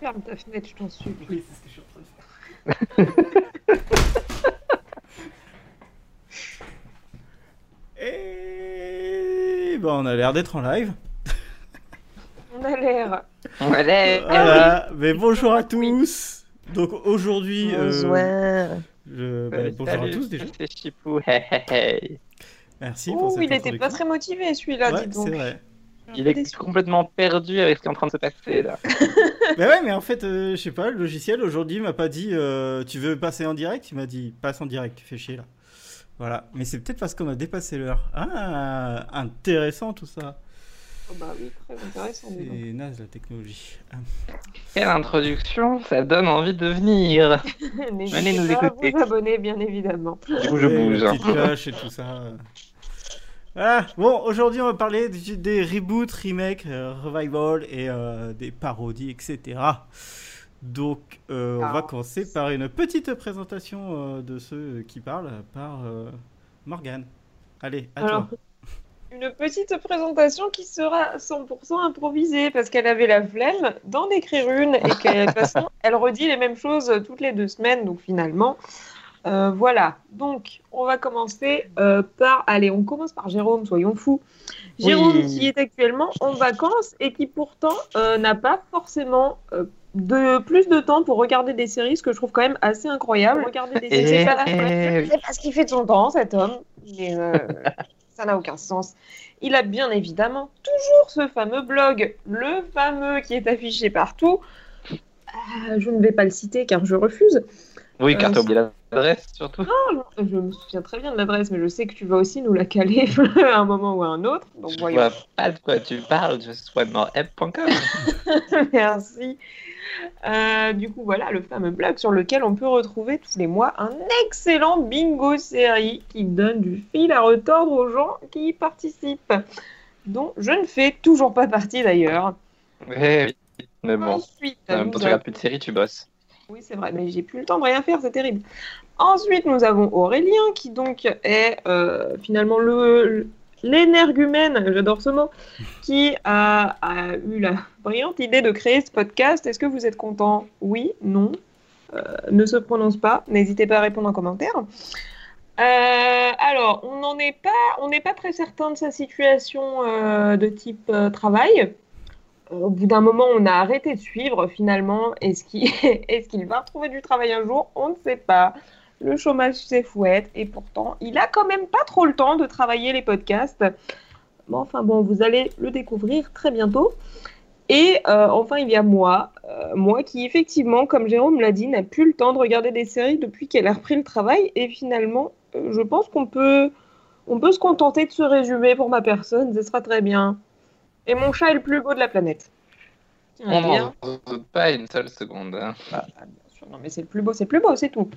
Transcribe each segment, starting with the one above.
Ferme ta fenêtre, je t'en supplie. Oui, c'est ce que je suis en train de faire. Et bon, on a l'air d'être en live. On a l'air. Allez, Voilà, mais bonjour à tous. Donc aujourd'hui, euh, Bonsoir. je- bah, Euh, bonjour à salut, tous déjà. C'est Chipou. Hey, hey, hey. Merci pour Oh, cette il était pas très motivé celui-là, Ouais, dis donc. c'est vrai. Il est complètement perdu avec ce qui est en train de se passer là. Mais ouais, mais en fait, euh, je sais pas, le logiciel aujourd'hui m'a pas dit euh, tu veux passer en direct, il m'a dit passe en direct, fais chier là. Voilà, mais c'est peut-être parce qu'on a dépassé l'heure. Ah, intéressant tout ça. Oh, bah oui, très intéressant. C'est naze la technologie. Quelle introduction, ça donne envie de venir. N'hésitez nous écouter. vous abonner, bien évidemment. Du coup, je bouge. cloche et tout ça. Voilà. Bon, aujourd'hui, on va parler des, des reboots, remakes, euh, revival et euh, des parodies, etc. Donc, euh, on va Ah. commencer par une petite présentation de ceux qui parlent par Morgane. Allez, à Alors, toi. une petite présentation qui sera 100% improvisée parce qu'elle avait la flemme d'en écrire une et que de toute façon, elle redit les mêmes choses toutes les deux semaines. Donc finalement, euh, voilà. Donc, on va commencer euh, par. Allez, on commence par Jérôme, soyons fous. Jérôme Oui. qui est actuellement en vacances et qui pourtant euh, n'a pas forcément. euh, de plus de temps pour regarder des séries, ce que je trouve quand même assez incroyable. Regarder des séries, c'est pas, eh, oui. c'est pas ce qu'il fait de son temps, cet homme. Mais euh, ça n'a aucun sens. Il a bien évidemment toujours ce fameux blog, le fameux qui est affiché partout. Euh, je ne vais pas le citer car je refuse. Oui, car Euh, t'as oublié l'adresse surtout. Je me souviens très bien de l'adresse, mais je sais que tu vas aussi nous la caler à un moment ou à un autre. Donc Je voyons. vois pas de quoi tu parles, je suis webmoreb.com. Merci. Euh, du coup, voilà le fameux blog sur lequel on peut retrouver tous les mois un excellent bingo série qui donne du fil à retordre aux gens qui y participent, dont je ne fais toujours pas partie d'ailleurs. Eh oui, mais bon. Ensuite, En même temps, tu regardes plus de séries, tu bosses. Oui, c'est vrai, mais j'ai plus le temps de rien faire, c'est terrible. Ensuite, nous avons Aurélien, qui donc est euh, finalement le l'énergumène, j'adore ce mot, qui a, eu la brillante idée de créer ce podcast. Est-ce que vous êtes content? Oui, non, Euh, ne se prononce pas. N'hésitez pas à répondre en commentaire. Euh, alors, on n'en est pas, on n'est pas très certain de sa situation de type travail. Au bout d'un moment, on a arrêté de suivre finalement. Est-ce qu'il va retrouver du travail un jour? On ne sait pas. Le chômage s'effouette et pourtant, il a quand même pas trop le temps de travailler les podcasts. Bon, enfin bon, vous allez le découvrir très bientôt. Et euh, enfin, il y a moi, euh, moi qui effectivement, comme Jérôme l'a dit, n'a plus le temps de regarder des séries depuis qu'elle a repris le travail. Et finalement, euh, je pense qu'on peut, peut se contenter de ce résumé pour ma personne. Ce sera très bien. Et mon chat est le plus beau de la planète. On m'en doute pas une seule seconde. hein. Bah, bah, bien sûr, non, mais c'est le plus beau, c'est le plus beau, c'est tout.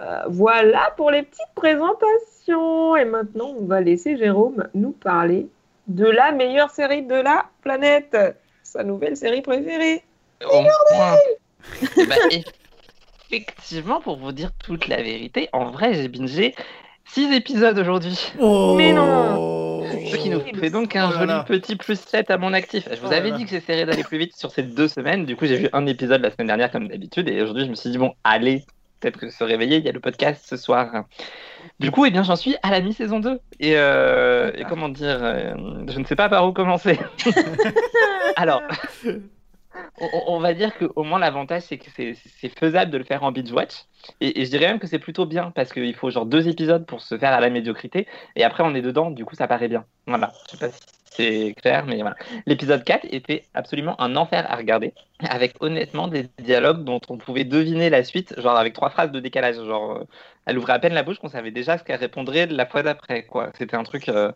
Euh, voilà pour les petites présentations. Et maintenant, on va laisser Jérôme nous parler de la meilleure série de la planète, sa nouvelle série préférée. Moins. Eh ben, effectivement, pour vous dire toute la vérité, en vrai, j'ai bingé 6 épisodes aujourd'hui. Oh Mais non. Ce qui nous fait donc un Oh là joli là. petit plus 7 à mon actif. Je vous Oh avais là. dit que j'essaierais d'aller plus vite sur ces deux semaines. Du coup, j'ai vu un épisode la semaine dernière comme d'habitude. Et aujourd'hui, je me suis dit, bon, allez, peut-être que se réveiller, il y a le podcast ce soir. Du coup, eh bien, j'en suis à la mi-saison 2. Et, euh, et comment dire, euh, je ne sais pas par où commencer. Alors, on, va dire qu'au moins l'avantage, c'est que c'est faisable de le faire en binge-watch. Et, et je dirais même que c'est plutôt bien parce qu'il faut genre deux épisodes pour se faire à la médiocrité. Et après, on est dedans, du coup, ça paraît bien. Voilà, je sais pas si c'est clair, mais voilà. L'épisode 4 était absolument un enfer à regarder, avec honnêtement des dialogues dont on pouvait deviner la suite, genre avec trois phrases de décalage. Genre, euh, elle ouvrait à peine la bouche qu'on savait déjà ce qu'elle répondrait la fois d'après, quoi. C'était un truc. euh,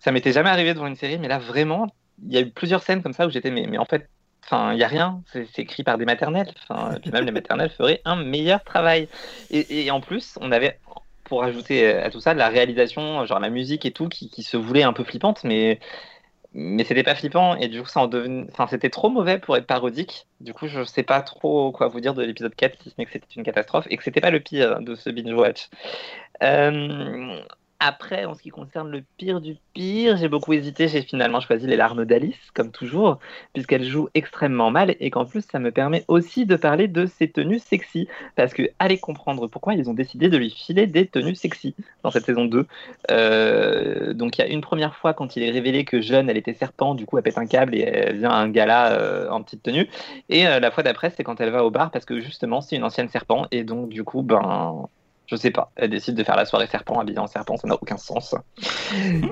Ça m'était jamais arrivé devant une série, mais là, vraiment, il y a eu plusieurs scènes comme ça où j'étais, mais, mais en fait, Enfin, il n'y a rien, c'est écrit par des maternelles. Enfin, même les maternelles feraient un meilleur travail. Et, et en plus, on avait, pour ajouter à tout ça, la réalisation, genre la musique et tout, qui, qui se voulait un peu flippante, mais, mais c'était pas flippant. Et du coup, ça en devenait, enfin, c'était trop mauvais pour être parodique. Du coup, je sais pas trop quoi vous dire de l'épisode 4, si ce n'est que c'était une catastrophe et que c'était pas le pire de ce binge-watch. Euh, Après, en ce qui concerne le pire du pire, j'ai beaucoup hésité. J'ai finalement choisi les larmes d'Alice, comme toujours, puisqu'elle joue extrêmement mal et qu'en plus, ça me permet aussi de parler de ses tenues sexy. Parce que, allez comprendre pourquoi ils ont décidé de lui filer des tenues sexy dans cette saison 2. Euh, donc, il y a une première fois quand il est révélé que jeune, elle était serpent, du coup, elle pète un câble et elle vient à un gala euh, en petite tenue. Et euh, la fois d'après, c'est quand elle va au bar parce que justement, c'est une ancienne serpent et donc, du coup, ben je sais pas. Elle décide de faire la soirée serpent habillée en serpent, ça n'a aucun sens.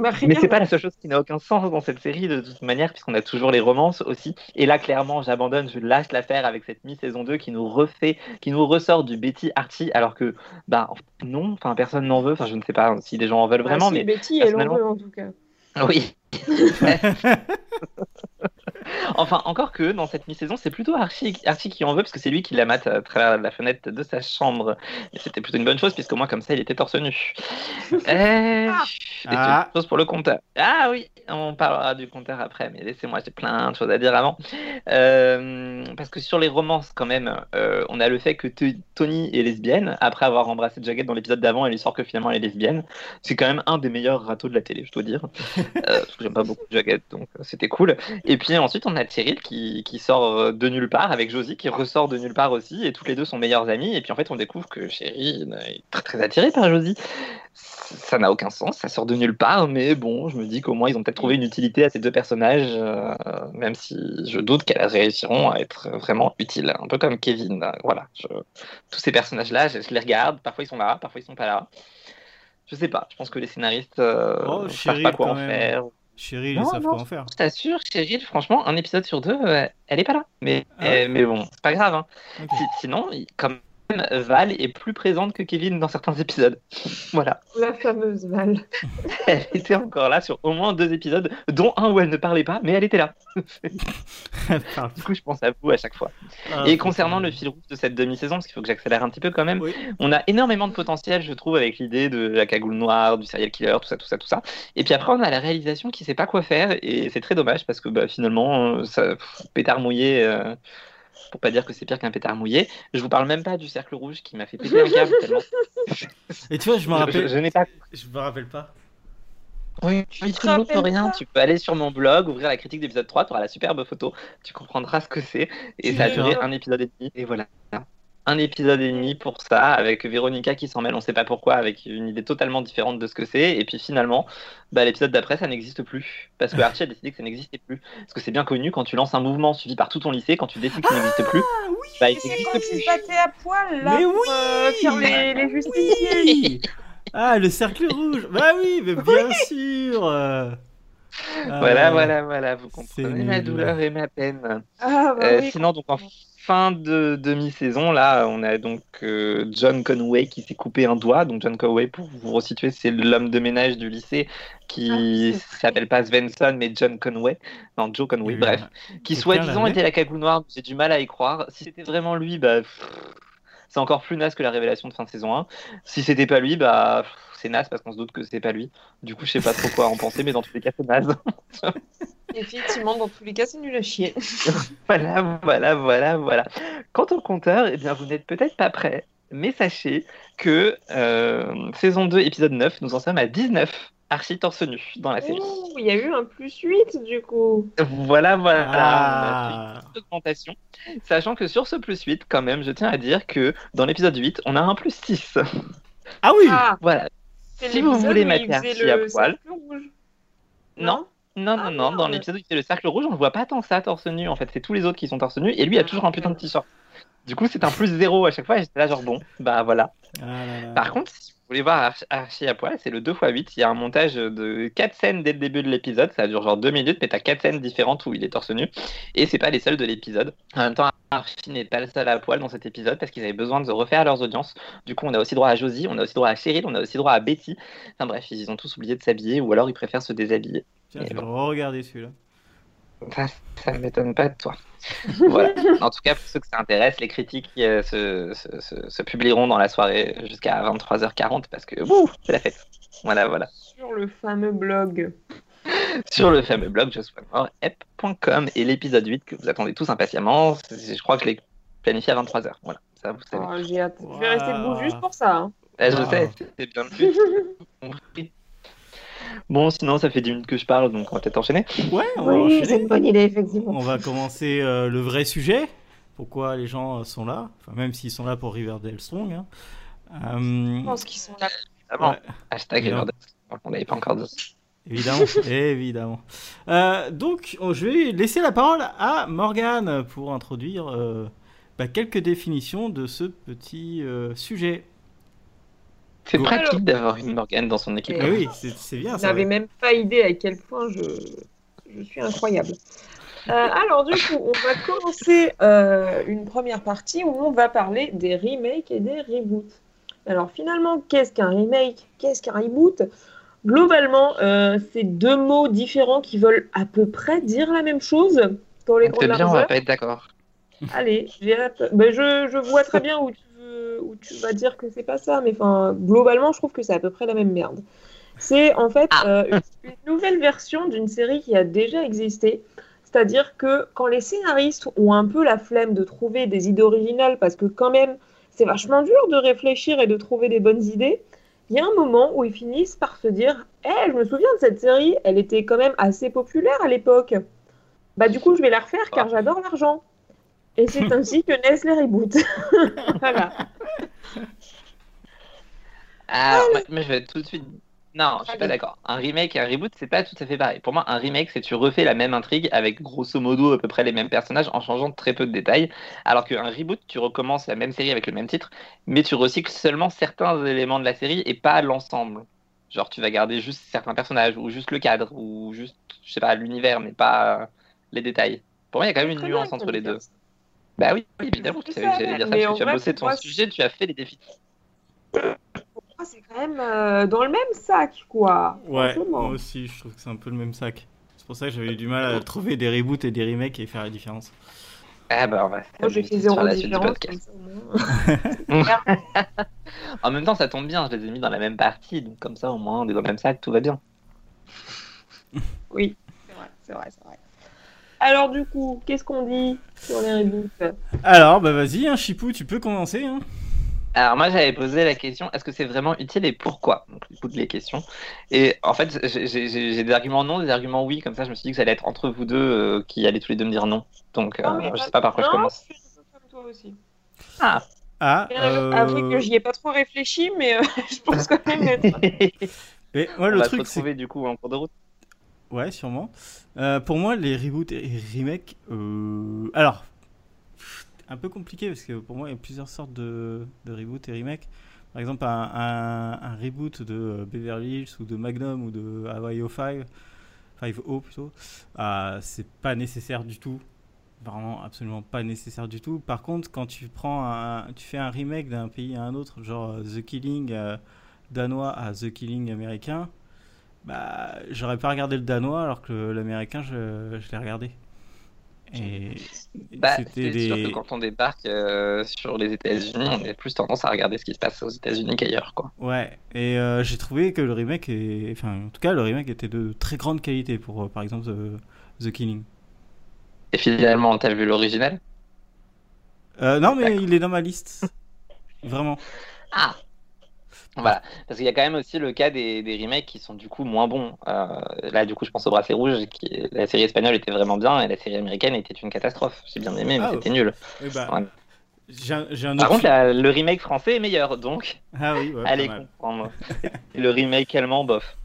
Bah, Mais c'est pas la seule chose qui n'a aucun sens dans cette série de toute manière, puisqu'on a toujours les romances aussi. Et là, clairement, j'abandonne, je lâche l'affaire avec cette mi-saison 2 qui nous refait, qui nous ressort du Betty Archie, alors que, bah, non, enfin, personne n'en veut. Enfin, je ne sais pas si les gens en veulent vraiment, Ah, mais Betty, elle en veut en tout cas. oui. enfin, encore que dans cette mi-saison, c'est plutôt Archie, Archie qui en veut, parce que c'est lui qui la mate à travers la fenêtre de sa chambre. Et c'était plutôt une bonne chose, puisque moi, comme ça, il était torse nu. Euh, c'est Ah. chose pour le compteur. Ah oui, on parlera du compteur après, mais laissez-moi, j'ai plein de choses à dire avant. Euh, parce que sur les romances, quand même, euh, on a le fait que Tony est lesbienne. Après avoir embrassé Jagged dans l'épisode d'avant, elle lui sort que finalement elle est lesbienne. C'est quand même un des meilleurs râteaux de la télé, je dois dire. Euh, parce que j'aime pas beaucoup Jagged, donc euh, c'était cool. Et puis ensuite, on a Cheryl qui, qui sort euh, de nulle part avec Josie qui ressort de nulle part aussi. Et toutes les deux sont meilleures amies. Et puis en fait, on découvre que Cheryl est très très attirée par Josie. Ça n'a aucun sens, ça sort de nulle part, mais bon, je me dis qu'au moins ils ont peut-être trouvé une utilité à ces deux personnages, euh, même si je doute qu'elles réussiront à être vraiment utiles, un peu comme Kevin. euh, Voilà, je- tous ces personnages-là, je, je les regarde, parfois ils sont là, parfois ils sont pas là. Je sais pas, je pense que les scénaristes euh, Oh, savent pas quoi en faire. Chérie, ils savent non. quoi en faire. Je t'assure, Cheryl, franchement, un épisode sur deux, euh, elle est pas là. Mais, Ah ouais euh, mais bon, c'est pas grave. hein. Sinon, il- Val est plus présente que Kevin dans certains épisodes. voilà. La fameuse Val. Elle était encore là sur au moins deux épisodes, dont un où elle ne parlait pas, mais elle était là. Du coup, je pense à vous à chaque fois. Ah, Et concernant le fil rouge de cette demi-saison, parce qu'il faut que j'accélère un petit peu quand même, Oui. on a énormément de potentiel, je trouve, avec l'idée de la cagoule noire, du serial killer, tout ça, tout ça, tout ça. Et puis après, on a la réalisation qui sait pas quoi faire, et c'est très dommage parce que bah, finalement, ça, pff, pétard mouillé. euh, Pour pas dire que c'est pire qu'un pétard mouillé. Je vous parle même pas du cercle rouge qui m'a fait péter un câble tellement. Et tu vois, je me Je, je- rappelle. je n'ai pas Je me rappelle pas. Oui, Tu rappelles rien. Tu peux aller sur mon blog, ouvrir la critique d'épisode 3, tu auras la superbe photo, tu comprendras ce que c'est. Et ça a duré un épisode et demi. Et voilà. Un épisode et demi pour ça, avec Véronica qui s'en mêle, on sait pas pourquoi, avec une idée totalement différente de ce que c'est. Et puis finalement, bah, l'épisode d'après, ça n'existe plus. Parce que Archie a décidé que ça n'existait plus. Parce que c'est bien connu, quand tu lances un mouvement suivi par tout ton lycée, quand tu décides qu'il n'existe plus, bah, il C'est n'existe plus. ils battaient à poil là Mais pour oui euh, faire les, les justiciers. Oui Ah, le cercle rouge Bah oui, mais bien sûr euh. Voilà, Ah, voilà, voilà, vous c'est comprenez ma douleur et ma peine. Ah bah Euh, oui. sinon, donc en fin de demi-saison, là, on a donc euh, John Conway qui s'est coupé un doigt. Donc John Conway, pour vous resituer, c'est l'homme de ménage du lycée qui Ah, s'appelle pas Svensson, mais John Conway. Non, Joe Conway, bref. Qui soi-disant était la cagoule noire. J'ai du mal à y croire. Si c'était vraiment lui, bah. C'est encore plus naze que la révélation de fin de saison 1. Si c'était pas lui, bah pff, c'est naze parce qu'on se doute que c'est pas lui. Du coup, je sais pas trop quoi en penser, mais dans tous les cas, c'est naze. Effectivement, dans tous les cas, c'est nul à chier. Voilà, voilà, voilà, voilà. Quant au compteur, eh bien, vous n'êtes peut-être pas prêts, mais sachez que euh, saison 2, épisode 9, nous en sommes à 19 archi torse nu dans la série. Ouh, il y a eu un plus 8 du coup. Voilà, voilà. On a Ah. une augmentation. Sachant que sur ce plus 8, quand même, je tiens à dire que dans l'épisode 8, on a un plus 6. Ah oui Ah, Voilà. Si vous voulez faisait Archie à poil. rouge. Non, non, non, Ah, non. Dans l'épisode où il fait le cercle rouge, on ne voit pas tant ça torse nu. En fait, c'est tous les autres qui sont torse nu. Et lui a Ah, toujours un putain de t-shirt. Du coup, c'est un plus 0 à chaque fois. Et j'étais là, genre, bon, bah voilà. Ah là là. Par contre, si vous voulez voir Arch- Archie à poil, c'est le 2x8. Il y a un montage de 4 scènes dès le début de l'épisode. Ça dure genre 2 minutes, mais t'as 4 scènes différentes où il est torse nu. Et c'est pas les seules de l'épisode. En même temps, Archie n'est pas le seul à poil dans cet épisode parce qu'ils avaient besoin de refaire leurs audiences. Du coup, on a aussi droit à Josie, on a aussi droit à Cheryl, on a aussi droit à Betty. Enfin bref, ils ont tous oublié de s'habiller ou alors ils préfèrent se déshabiller. Tiens, je vais regarder celui-là. Ça, ça ne m'étonne pas de toi. voilà. En tout cas, pour ceux que ça intéresse, les critiques euh, se, se- se- se publieront dans la soirée jusqu'à 23h40 parce que c'est la fête. Voilà, voilà. Sur le fameux blog. Sur le fameux blog josuemorep.com et l'épisode 8 que vous attendez tous impatiemment, je crois que je l'ai planifié à 23h. Voilà, ça vous savez. Ah, J'ai hâte. Je vais rester debout juste pour ça. hein. Eh, je Wow. sais, c'est bien le but. compris. Bon, sinon, ça fait 10 minutes que je parle, donc on va peut-être enchaîner. Ouais, on va Oui, enchaîner. c'est une bonne idée, effectivement. On va commencer euh, le vrai sujet. Pourquoi les gens euh, sont là? Enfin, même s'ils sont là pour Riverdale Strong. hein. Euh, Je pense qu'ils sont là. Évidemment. ouais, Hashtag. Riverdale. On l'avait pas encore dit. évidemment, évidemment. Euh, donc, oh, je vais laisser la parole à Morgane pour introduire euh, bah, quelques définitions de ce petit euh, sujet. C'est Go. pratique d'avoir une Morgane dans son équipe. Et- Eh oui, c'est c'est bien ça. n'avez ouais. même pas idée à quel point je, je suis incroyable. Euh, alors du coup, on va commencer euh, une première partie où on va parler des remakes et des reboots. Alors finalement, qu'est-ce qu'un remake? Qu'est-ce qu'un reboot? Globalement, euh, c'est deux mots différents qui veulent à peu près dire la même chose pour les C'est bien, on va pas être d'accord. Allez, j'ai hâte. Ben, je, je vois très bien où tu, veux- où tu vas dire que c'est pas ça, mais enfin, globalement, je trouve que c'est à peu près la même merde. C'est en fait Ah. euh, une, une nouvelle version d'une série qui a déjà existé. C'est-à-dire que quand les scénaristes ont un peu la flemme de trouver des idées originales, parce que quand même, c'est vachement dur de réfléchir et de trouver des bonnes idées, il y a un moment où ils finissent par se dire Eh, je me souviens de cette série, elle était quand même assez populaire à l'époque. Bah, du coup, je vais la refaire car j'adore l'argent. Et c'est ainsi que naissent les reboots. voilà. Alors, moi, moi, je vais tout de suite. Non, je suis pas d'accord. Un remake et un reboot, c'est pas tout à fait pareil. Pour moi, un remake, c'est tu refais la même intrigue avec grosso modo à peu près les mêmes personnages en changeant très peu de détails. Alors qu'un reboot, tu recommences la même série avec le même titre, mais tu recycles seulement certains éléments de la série et pas l'ensemble. Genre, tu vas garder juste certains personnages ou juste le cadre ou juste, je sais pas, l'univers, mais pas les détails. Pour moi, il y a quand même une nuance entre les deux. Bah oui, oui, évidemment, Je tu savais que j'allais dire ça, parce que tu as vrai, bossé ton moi, sujet, tu as fait les défis. Pour moi, c'est quand même euh, dans le même sac, quoi. Ouais, moi aussi, je trouve que c'est un peu le même sac. C'est pour ça que j'avais eu du mal à trouver des reboots et des remakes et faire la différence. Ah bah on va Moi, j'ai fait s'amuser sur zéro la suite du podcast. ça. En même temps, ça tombe bien, je les ai mis dans la même partie, donc comme ça, au moins, on est dans le même sac, tout va bien. Oui, c'est vrai, c'est vrai, c'est vrai. Alors, du coup, qu'est-ce qu'on dit sur les reboots Alors, bah vas-y, hein, Chipou, tu peux commencer. Hein. Alors moi, j'avais posé la question, est-ce que c'est vraiment utile et pourquoi? Donc, toutes les questions. Et en fait, j'ai- des arguments non, des arguments oui, comme ça, je me suis dit que ça allait être entre vous deux euh, qui allaient tous les deux me dire non. Donc, euh, Non, mais je sais pas par quoi je commence. je suis un peu comme toi aussi. Ah Ah, Et, euh, Avouez que euh, j'y ai pas trop réfléchi, mais euh, je pense quand même être. mais On moi, le va se truc, c'est du coup en cours de route. Ouais, sûrement. Euh, pour moi, les reboots et remakes. euh, Alors, un peu compliqué parce que pour moi, il y a plusieurs sortes de, de reboots et remakes. Par exemple, un, reboot de euh, Beverly Hills ou de Magnum ou de Hawaii 5, 5O plutôt, ah, c'est pas nécessaire du tout. Vraiment, absolument pas nécessaire du tout. Par contre, quand tu prends un, tu fais un remake d'un pays à un autre, genre The Killing danois à The Killing américain, bah, j'aurais pas regardé le danois alors que l'américain, je, je l'ai regardé. Et Bah, c'était c'est sûr des. que quand on débarque euh, sur les États-Unis, on a plus tendance à regarder ce qui se passe aux États-Unis qu'ailleurs, quoi. Ouais, et euh, j'ai trouvé que le remake, est... enfin, en tout cas, le remake était de très grande qualité pour, euh, par exemple, The, The Killing. Et finalement, t'as vu l'original? Euh, non, mais il est dans ma liste. Vraiment. Ah Voilà, parce qu'il y a quand même aussi le cas des, des remakes qui sont du coup moins bons. Euh, là, du coup, je pense au Bracelet Rouge, qui la série espagnole était vraiment bien et la série américaine était une catastrophe. J'ai bien aimé, mais Ah, c'était nul. Bah, Ouais. un Par contre, la- le remake français est meilleur, donc Ah oui, ouais, allez comprendre. Le remake allemand, bof.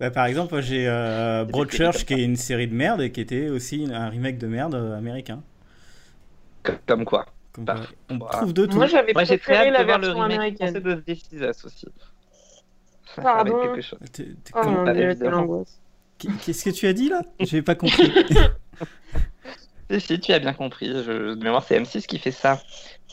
Bah, par exemple, j'ai euh, Broadchurch qui est une série de merde et qui était aussi un remake de merde euh, américain. Comme quoi. Comme Bah, on trouve de tout. Moi, j'avais très préféré hâte la de voir le version américaine. de This Is Us aussi. Ça va Pardon. être quelque chose. T'es- t'es Oh l'angoisse. Qu'est-ce que tu as dit là? J'ai pas compris. Si, si, tu as bien compris. Je... De mémoire, c'est M6 qui fait ça.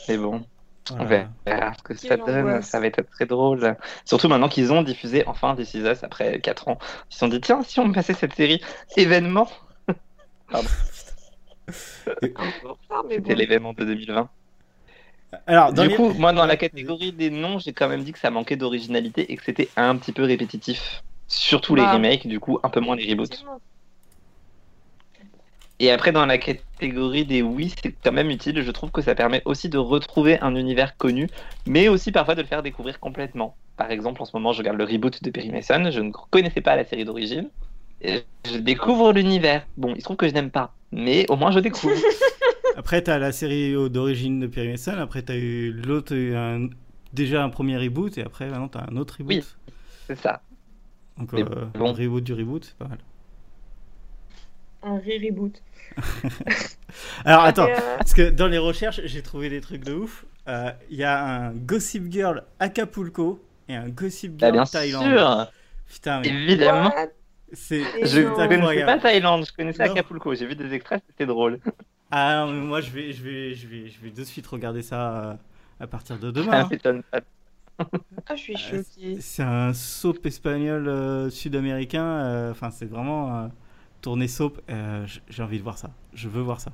Mais bon, on Voilà. verra ce que ça donne. angoisse. Ça va être très drôle. Surtout maintenant qu'ils ont diffusé enfin This Is Us après 4 ans. Ils se sont dit, tiens, si on passait cette série événement. Un C'était bon. l'événement de 2020. Alors, dans du les- coup, moi, dans la catégorie des noms, j'ai quand même dit que ça manquait d'originalité et que c'était un petit peu répétitif. Surtout les Bah. remakes, du coup, un peu moins les reboots. Et après, dans la catégorie des oui, c'est quand même utile. Je trouve que ça permet aussi de retrouver un univers connu, mais aussi parfois de le faire découvrir complètement. Par exemple, en ce moment, je regarde le reboot de Perry Mason. Je ne connaissais pas la série d'origine. Et je découvre l'univers. Bon, il se trouve que je n'aime pas, mais au moins je découvre. Après, t'as la série d'origine de Perry Mason. Après, t'as eu l'autre, un- déjà un premier reboot. Et après, maintenant, t'as un autre reboot. Oui. c'est ça. Donc, euh, bon. un reboot du reboot, c'est pas mal. Un re-reboot. Alors, attends. Euh, Parce que dans les recherches, j'ai trouvé des trucs de ouf. Euh, Il y a un Gossip Girl Acapulco et un Gossip Bah, Girl bien Thaïlande. sûr, Putain, mais évidemment. what? C'est. Je ne pas Thaïlande, je connaissais Non. Acapulco. J'ai vu des extraits, c'était drôle. Ah non, mais moi, je vais, je vais, je vais, je vais de suite regarder ça euh, à partir de demain. hein. m'étonne pas. Ah, je suis choquée. C'est un soap espagnol euh, sud-américain. euh, Enfin, c'est vraiment euh, tourné soap. euh, J'ai envie de voir ça. Je veux voir ça.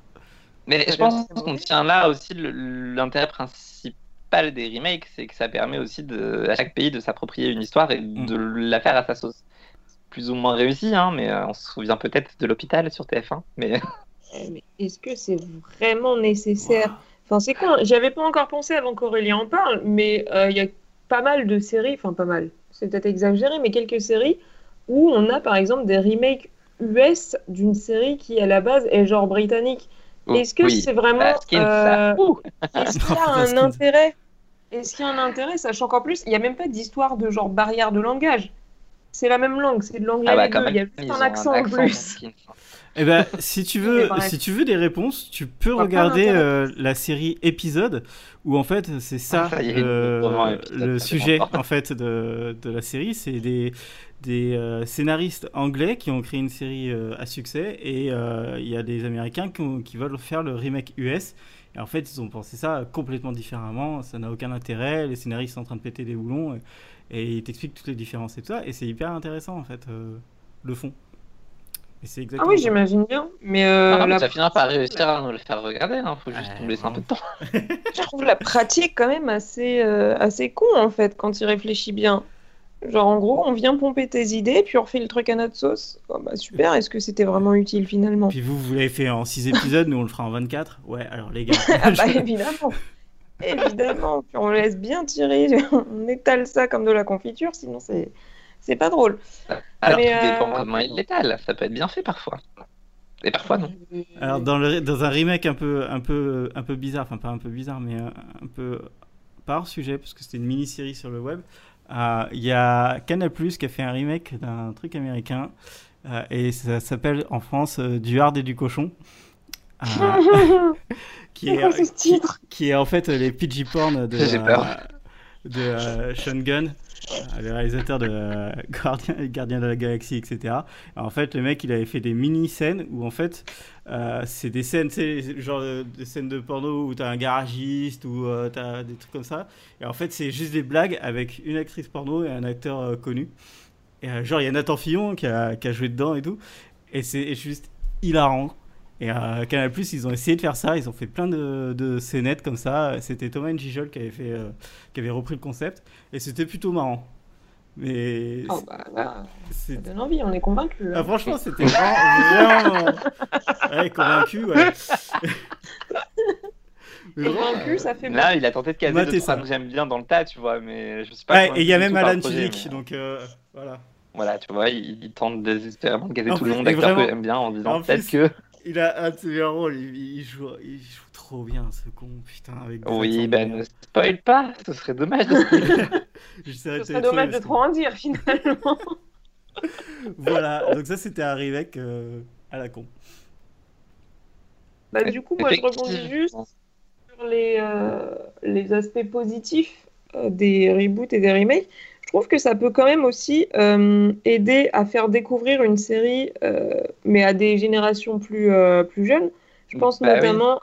Mais je pense qu'on tient là aussi l'intérêt principal des remakes, c'est que ça permet aussi de, à chaque pays de s'approprier une histoire et de la faire à sa sauce. Plus ou moins réussi, hein, mais euh, on se souvient peut-être de l'hôpital sur TF1. Mais Eh, Mais est-ce que c'est vraiment nécessaire? Enfin, c'est con. J'avais pas encore pensé avant qu'Aurélien en parle, mais euh, il y a pas mal de séries, enfin pas mal, c'est peut-être exagéré, mais quelques séries où on a par exemple des remakes US d'une série qui à la base est genre britannique. Est-ce que Oh, oui. c'est vraiment euh. Est-ce qu'il y a un intérêt? Est-ce qu'il y a un intérêt, sachant qu'en plus, il n'y a même pas d'histoire de genre barrière de langage. C'est la même langue, c'est de l'anglais Ah bah, quand même, Il y a juste un accent en plus. Eh ben, si tu veux, si tu veux des réponses, tu peux regarder euh, la série épisode où en fait c'est ça, Ah, est, le, épisode, sujet en fait de, de la série. C'est des des euh, scénaristes anglais qui ont créé une série euh, à succès et euh, il y a des Américains qui, ont- qui veulent faire le remake US. Et en fait, ils ont pensé ça complètement différemment. Ça n'a aucun intérêt. Les scénaristes sont en train de péter des boulons et, et ils t'expliquent toutes les différences et tout ça. Et c'est hyper intéressant en fait euh, le fond. Et c'est Ah exactement oui, ça. j'imagine bien. Mais euh, Ah, la- ça finira par réussir à nous le faire regarder, hein. faut juste Ouais, nous laisser un peu de temps. je trouve la pratique quand même assez, euh, assez con en fait quand il réfléchit bien. Genre en gros, on vient pomper tes idées, puis on refait le truc à notre sauce. Oh, bah, super, est-ce que c'était vraiment utile finalement? Puis vous, vous l'avez fait en 6 épisodes, nous on le fera en 24. Ouais, alors les gars. Ah bah évidemment, évidemment. Puis on laisse bien tirer, on étale ça comme de la confiture, sinon c'est c'est pas drôle. Alors, Mais, tout dépend euh, comment il l'étale, ça peut être bien fait parfois. Et parfois non. Alors dans, le, dans un remake un peu, un, peu, un peu bizarre, enfin pas un peu bizarre, mais un, un peu hors sujet, parce que c'était une mini-série sur le web, euh, il y a Canal qui a fait un remake d'un truc américain, euh, et ça s'appelle en France euh, Du hard et du cochon. Euh, qui, est, quoi ce qui, titre qui est en fait les PG porn de, euh, de euh, Sean Gunn, euh, le réalisateur de euh, Guardian, Gardien de la Galaxie, etc. En fait, le mec, il avait fait des mini-scènes où, en fait, euh, c'est des scènes, sais, genre euh, des scènes de porno où t'as un garagiste ou euh, t'as des trucs comme ça. Et en fait, c'est juste des blagues avec une actrice porno et un acteur euh, connu. Et euh, genre, il y a Nathan Fillon qui a, qui a joué dedans et tout. Et c'est juste hilarant. Et à Canal Plus, ils ont essayé de faire ça. Ils ont fait plein de, de scénettes comme ça. C'était Thomas Njijol qui avait, fait, euh, qui avait repris le concept. Et c'était plutôt marrant. Mais Oh bah là, c'est- ça donne envie, on est convaincu. ah, franchement, c'était vraiment. Ouais, convaincu, ouais. Convaincu, ça fait Là, il a tenté de caser deux ça. que j'aime bien dans le tas, tu vois, mais je sais pas. Ouais, et il y a même Alan Tudyk, mais- donc euh, voilà. Voilà, tu vois, il, il tente désespérément de caser En tout le monde et d'acteurs que j'aime bien en disant peut-être plus- que. Il a un de ses meilleurs rôles, il, il joue, il joue trop bien ce con, putain, avec Oui, ben ne spoil pas, ce serait dommage de Ce serait dommage de trop en dire finalement. Voilà, donc ça c'était un remake euh, à la con. Bah, du coup, moi je rebondis juste sur les, euh, les aspects positifs euh, des reboots et des remakes. Je trouve que ça peut quand même aussi euh, aider à faire découvrir une série, euh, mais à des générations plus, euh, plus jeunes. Je pense Bah notamment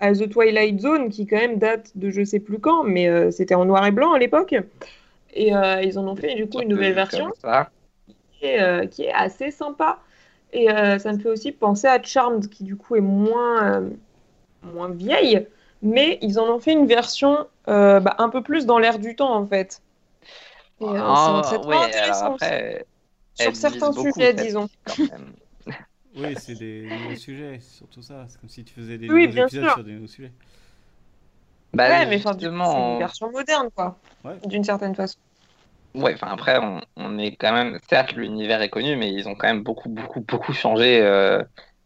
à The Twilight Zone, qui quand même date de je sais plus quand, mais c'était en noir et blanc à l'époque. Et ils en ont fait du coup une nouvelle version qui est, qui est assez sympa. Et ça me fait aussi penser à Charmed, qui du coup est moins, moins vieille, mais ils en ont fait une version bah, un peu plus dans l'air du temps en fait. Et, euh, c'est un Ah, traitement ouais, alors intéressant après, sur certains sujets, disons. Oui, c'est des nouveaux sujets, c'est surtout ça. C'est comme si tu faisais des Oui, nouveaux épisodes sûr. sur des nouveaux sujets. Bah, ouais, mais coup, c'est justement, une version moderne, quoi. Ouais. D'une certaine façon. Ouais, enfin après, on, on est quand même, certes, l'univers est connu, mais ils ont quand même beaucoup, beaucoup, beaucoup changé euh,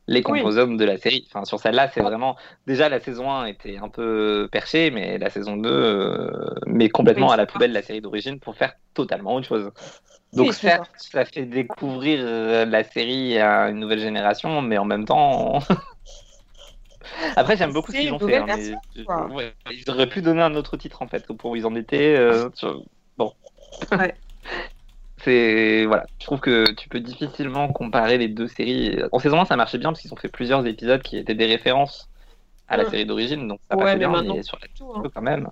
les composantes de la série. Enfin, sur celle-là, c'est vraiment. Déjà, la saison 1 était un peu perchée, mais la saison 2 euh, met complètement Oui, à la poubelle la série d'origine pour faire totalement autre chose. Donc, Oui, certes, ça fait découvrir euh, la série à une nouvelle génération, mais en même temps. Après, j'aime beaucoup ce qu'ils ont fait. hein, version, ouais, ils auraient pu donner un autre titre, en fait, pour où ils en étaient. euh, sur- Bon. Ouais. C'est voilà, je trouve que tu peux difficilement comparer les deux séries. En saison 1, ça marchait bien parce qu'ils ont fait plusieurs épisodes qui étaient des références à la Ouais. série d'origine, donc ça passait bien. maintenant, Mais sur la Tout, hein. quand même,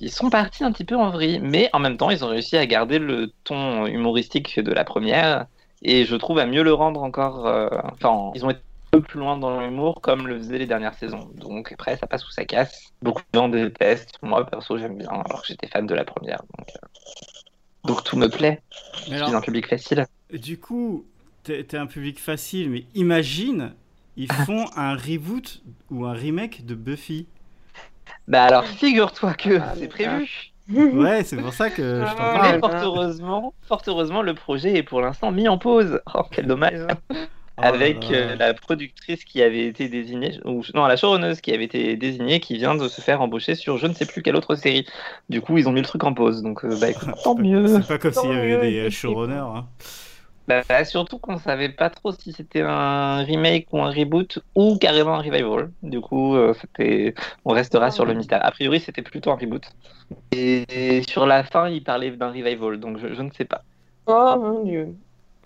ils sont partis un petit peu en vrille, mais en même temps, ils ont réussi à garder le ton humoristique de la première, et je trouve à mieux le rendre encore. euh, Enfin, ils ont été un peu plus loin dans l'humour comme le faisaient les dernières saisons. Donc après, ça passe ou ça casse. Beaucoup de gens détestent. Moi, perso, j'aime bien, alors que j'étais fan de la première. Donc, euh, donc tout me plaît. Mais Je suis un public facile. du coup, t'es un public facile, mais imagine, ils font un reboot ou un remake de Buffy. Bah alors, figure-toi que Ah, c'est prévu. Ouais, c'est pour ça que je t'en Ah, parle. Mais fort heureusement, fort heureusement, le projet est pour l'instant mis en pause. Oh, quel dommage. Là Avec euh, la productrice qui avait été désignée, ou non, la showrunneuse qui avait été désignée, qui vient de se faire embaucher sur je ne sais plus quelle autre série. Du coup, ils ont mis le truc en pause. Donc, euh, bah écoute, tant mieux. C'est pas comme s'il y avait mieux, des euh, showrunners. hein. Bah, bah, surtout qu'on savait pas trop si c'était un remake ou un reboot ou carrément un revival. Du coup, euh, c'était, on restera Ah. sur le mystère. A priori, c'était plutôt un reboot. Et sur la fin, il parlait d'un revival, donc je, je ne sais pas. Oh mon dieu.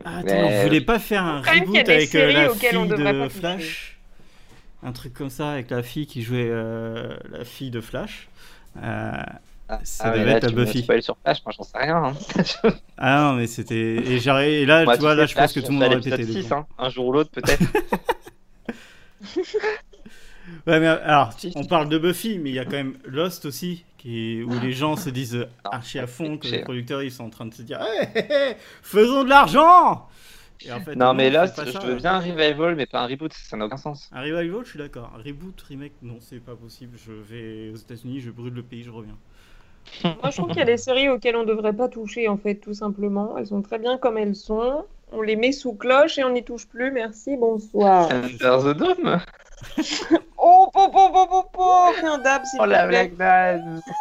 Ah, Attends, Mais- on voulait pas faire un reboot avec euh, la fille de pas. Flash Un truc comme ça avec la fille qui jouait euh, la fille de Flash. Euh, Ça Ah, devait là, être tu Buffy. spoil sur Flash, moi j'en sais rien. hein. Ah non, mais c'était. Et, et là, Moi, tu vois, sais, là, je pense que tout le monde aurait pété. l'épisode les 6, plombs. hein. un jour ou l'autre peut-être. Ouais, mais alors, Si, on si. parle de Buffy, mais il y a quand même Lost aussi, qui, où les gens se disent euh, archi à fond que les producteurs ils sont en train de se dire Hey, hey, hey, faisons de l'argent Et en fait, non, mais là, je ça. veux bien un revival, mais pas un reboot, ça n'a aucun sens. Un revival, je suis d'accord. Un reboot, remake, non, c'est pas possible. Je vais aux États-Unis, je brûle le pays, je reviens. Moi, je trouve qu'il y a des séries auxquelles on ne devrait pas toucher, en fait, tout simplement. Elles sont très bien comme elles sont. On les met sous cloche et on n'y touche plus. Merci, bonsoir. Under the Dome Oh, po, po, po, po, po un dab, s'il Oh te la plaît. blague naze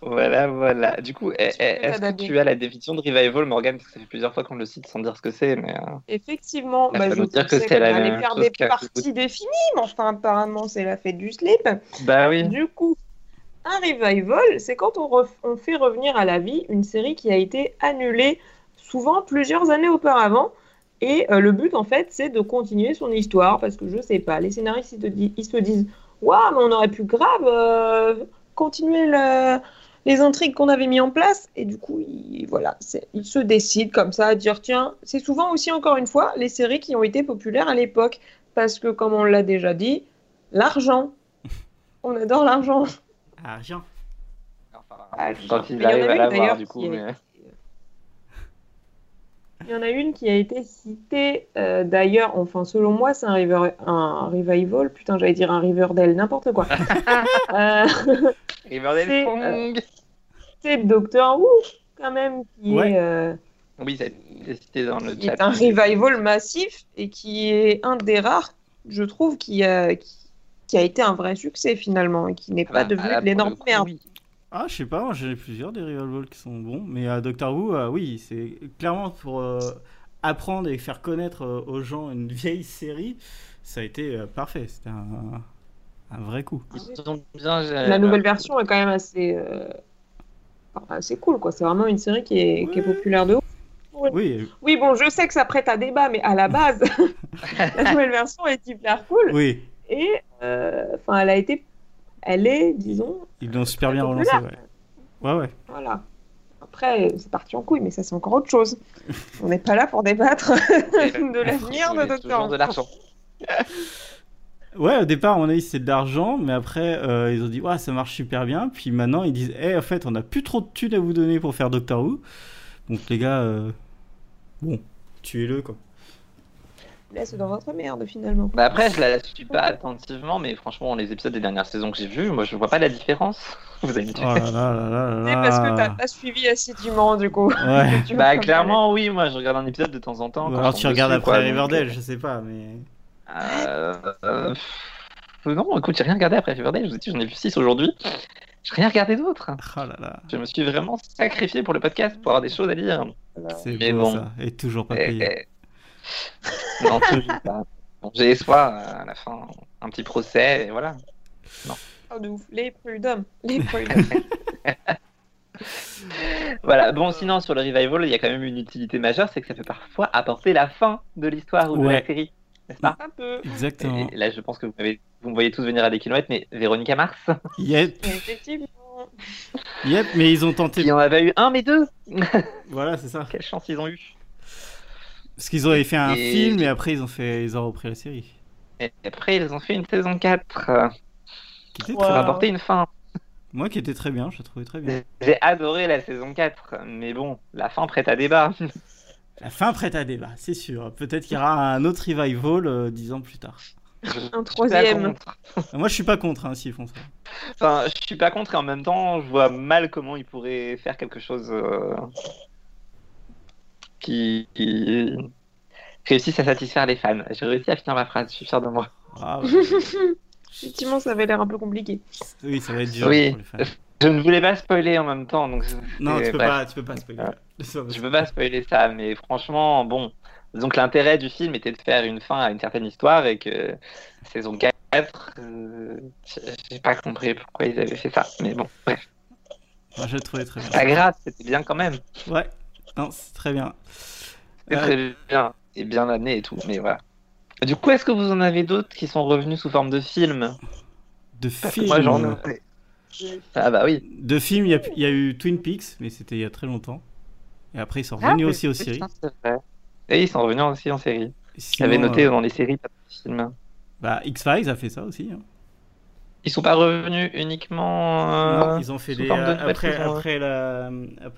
Voilà, voilà. Du coup, est- peux est- est-ce que tu as la définition de revival, Morgan Parce que ça fait plusieurs fois qu'on le cite sans dire ce que c'est, mais. euh, Effectivement, Ça bah, veut je dire que pensais c'est la allait même faire chose des qu'un parties définies, mais enfin, apparemment, c'est la fête du slip. Bah oui. Du coup, un revival, c'est quand on, ref- on fait revenir à la vie une série qui a été annulée souvent plusieurs années auparavant. Et euh, le but, en fait, c'est de continuer son histoire parce que je sais pas, les scénaristes ils, te di- ils se disent Waouh, mais on aurait pu grave euh, continuer le- les intrigues qu'on avait mis en place. Et du coup, ils, voilà, c'est- ils se décident comme ça à dire Tiens, c'est souvent aussi, encore une fois, les séries qui ont été populaires à l'époque. Parce que, comme on l'a déjà dit, l'argent. On adore l'argent. Argent. Enfin, quand ils arrivent à l'avoir, du coup. qui a Mais... Il y en a une qui a été citée, euh, d'ailleurs, enfin selon moi c'est un, river- un revival, putain j'allais dire un Riverdale, n'importe quoi. Euh, Riverdale C'est, Song c'est Doctor Who quand même, qui Ouais. est, euh, Oui, c'est c'est cité dans le qui chat. est un revival massif et qui est un des rares, je trouve, qui a, qui, qui a été un vrai succès finalement, et qui n'est Ah pas bah, devenu là, de l'énorme le merde. oui. Ah, je sais pas, moi, j'en ai plusieurs des revivals qui sont bons, mais à Doctor Who, euh, oui, c'est clairement pour euh, apprendre et faire connaître euh, aux gens une vieille série, ça a été euh, parfait. C'était un, un vrai coup. La nouvelle version est quand même assez, euh, assez cool, quoi. C'est vraiment une série qui est, qui est populaire de ouf. Oui, Oui, bon, je sais que ça prête à débat, mais à la base, la nouvelle version est hyper cool. oui, Et euh, enfin, elle a été, elle est, disons, ils l'ont super bien relancé, ouais. Ouais, ouais. Voilà. Après, c'est parti en couille, mais ça, c'est encore autre chose. On n'est pas là pour débattre de l'avenir de Who. de l'argent. Ouais, au départ, on a dit c'est de l'argent, mais après, euh, ils ont dit, ouais, ça marche super bien. Puis maintenant, ils disent, eh, en fait, on a plus trop de thunes à vous donner pour faire Doctor Who. Donc, les gars, euh, bon, tuez-le quoi. Laisse dans votre merde finalement. Bah après, je la suis pas attentivement, mais franchement, les épisodes des dernières saisons que j'ai vus, moi je vois pas la différence. Vous tuer. Oh là là là là là C'est parce que t'as pas suivi assidûment du coup. Ouais. Tu Bah clairement, oui, moi je regarde un épisode de temps en temps. Ou alors tu regardes dessus, après quoi, donc, Riverdale, je sais pas, mais. Euh, euh, non, écoute, j'ai rien regardé après Riverdale. Je vous ai dit, j'en ai vu 6 aujourd'hui. J'ai rien regardé d'autre. Oh là là. Je me suis vraiment sacrifié pour le podcast pour avoir des choses à dire. voilà. C'est bon. ça. Et toujours pas Et- payé. et- non, toujours pas. Bon, j'ai espoir euh, à la fin, un petit procès, et voilà. Oh, de ouf. Les prud'hommes. Les prud'hommes. Voilà, bon, sinon sur le revival, il y a quand même une utilité majeure, c'est que ça peut parfois apporter la fin de l'histoire ou de la série, n'est-ce pas? Un peu. Exactement. Et là, je pense que vous, me voyez tous venir à des kilomètres, mais Véronica Mars, Yep, Effectivement. yep, mais ils ont tenté. qui en avait eu un, mais deux Voilà, c'est ça. Quelle chance ils ont eu Parce qu'ils avaient fait un Et- film et après ils ont fait, ils ont repris la série. Et après, ils ont fait une saison 4 euh, Qui était pour apporter une fin. Moi qui était très bien, je la trouvais très bien. J'ai adoré la saison 4, mais bon, la fin prête à débat. La fin prête à débat, c'est sûr. Peut-être qu'il y aura un autre revival euh, dix ans plus tard. Un troisième. Moi je suis pas contre hein, s'ils font ça. Enfin, je suis pas contre et en même temps, je vois mal comment ils pourraient faire quelque chose euh, qui... qui réussisse à satisfaire les fans. J'ai réussi à finir ma phrase, je suis fier de moi. Ah, ouais. Effectivement, ça avait l'air un peu compliqué. oui, ça va être dur Oui. pour les fans. Je ne voulais pas spoiler en même temps, donc Non, tu peux bref. pas, tu peux pas spoiler. Pas Je peux pas spoiler ça, mais franchement, bon. Donc l'intérêt du film était de faire une fin à une certaine histoire et que saison 4, euh, j'ai- j'ai pas compris pourquoi ils avaient fait ça. Mais bon, bref, Moi, je le trouvais très bien. pas grave, c'était bien quand même. Ouais, non, c'est très bien. Euh, très bien et bien amené et tout, mais voilà. Du coup, est-ce que vous en avez d'autres qui sont revenus sous forme de film De Parce films. moi j'en ai. Ah bah oui. De films, il y, a- il y a eu Twin Peaks, mais c'était il y a très longtemps. Et après, ils sont Ah, revenus aussi aux oui, séries. c'est vrai. Et ils sont revenus aussi en série. Sinon, J'avais noté euh, dans les séries, pas de films. bah, X-Files a fait ça aussi. hein. Ils sont pas revenus uniquement. euh, Non, ils ont fait des. de nouvelles Après, saisons, après la.